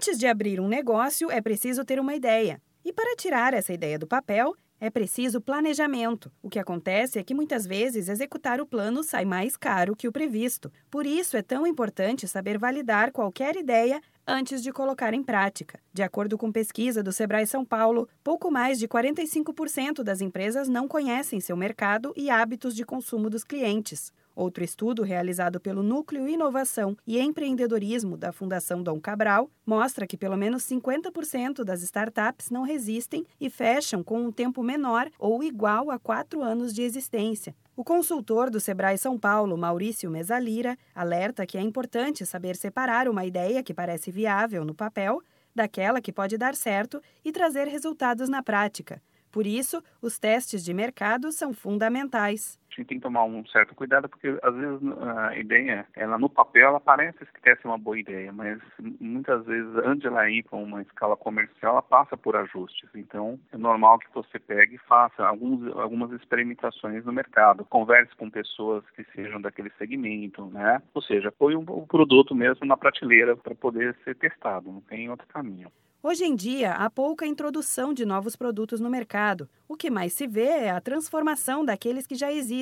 Antes de abrir um negócio, é preciso ter uma ideia. E para tirar essa ideia do papel, é preciso planejamento. O que acontece é que muitas vezes executar o plano sai mais caro que o previsto. Por isso é tão importante saber validar qualquer ideia antes de colocar em prática. De acordo com pesquisa do Sebrae São Paulo, pouco mais de 45% das empresas não conhecem seu mercado e hábitos de consumo dos clientes. Outro estudo realizado pelo Núcleo Inovação e Empreendedorismo da Fundação Dom Cabral mostra que pelo menos 50% das startups não resistem e fecham com um tempo menor ou igual a quatro anos de existência. O consultor do Sebrae São Paulo, Maurício Mesalira, alerta que é importante saber separar uma ideia que parece viável no papel daquela que pode dar certo e trazer resultados na prática. Por isso, os testes de mercado são fundamentais. A gente tem que tomar um certo cuidado porque às vezes a ideia, ela no papel, ela parece que quer ser uma boa ideia, mas muitas vezes antes de ela ir para uma escala comercial, ela passa por ajustes. Então, é normal que você pegue e faça alguns, algumas experimentações no mercado, converse com pessoas que sejam daquele segmento, né? Ou seja, põe um, um produto mesmo na prateleira para poder ser testado, não tem outro caminho. Hoje em dia, há pouca introdução de novos produtos no mercado. O que mais se vê é a transformação daqueles que já existem.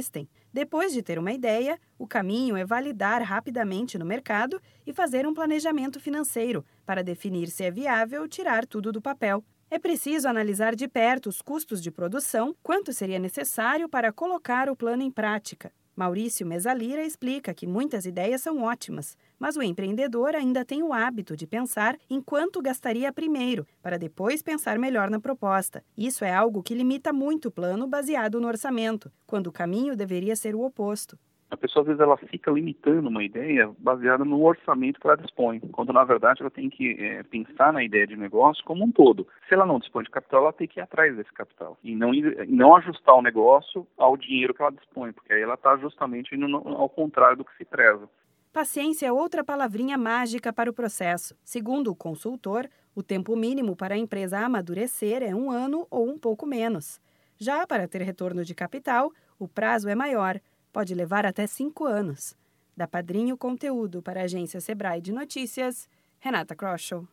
Depois de ter uma ideia, o caminho é validar rapidamente no mercado e fazer um planejamento financeiro para definir se é viável tirar tudo do papel. É preciso analisar de perto os custos de produção, quanto seria necessário para colocar o plano em prática. Maurício Mesalira explica que muitas ideias são ótimas, mas o empreendedor ainda tem o hábito de pensar em quanto gastaria primeiro, para depois pensar melhor na proposta. Isso é algo que limita muito o plano baseado no orçamento, quando o caminho deveria ser o oposto. A pessoa, às vezes, ela fica limitando uma ideia baseada no orçamento que ela dispõe, quando, na verdade, ela tem que é, pensar na ideia de negócio como um todo. Se ela não dispõe de capital, ela tem que ir atrás desse capital e não, ir, não ajustar o negócio ao dinheiro que ela dispõe, porque aí ela está justamente indo no, ao contrário do que se preza. Paciência é outra palavrinha mágica para o processo. Segundo o consultor, o tempo mínimo para a empresa amadurecer é um ano ou um pouco menos. Já para ter retorno de capital, o prazo é maior pode levar até cinco anos. Da Padrinho Conteúdo para a agência Sebrae de Notícias, Renata Kroschel.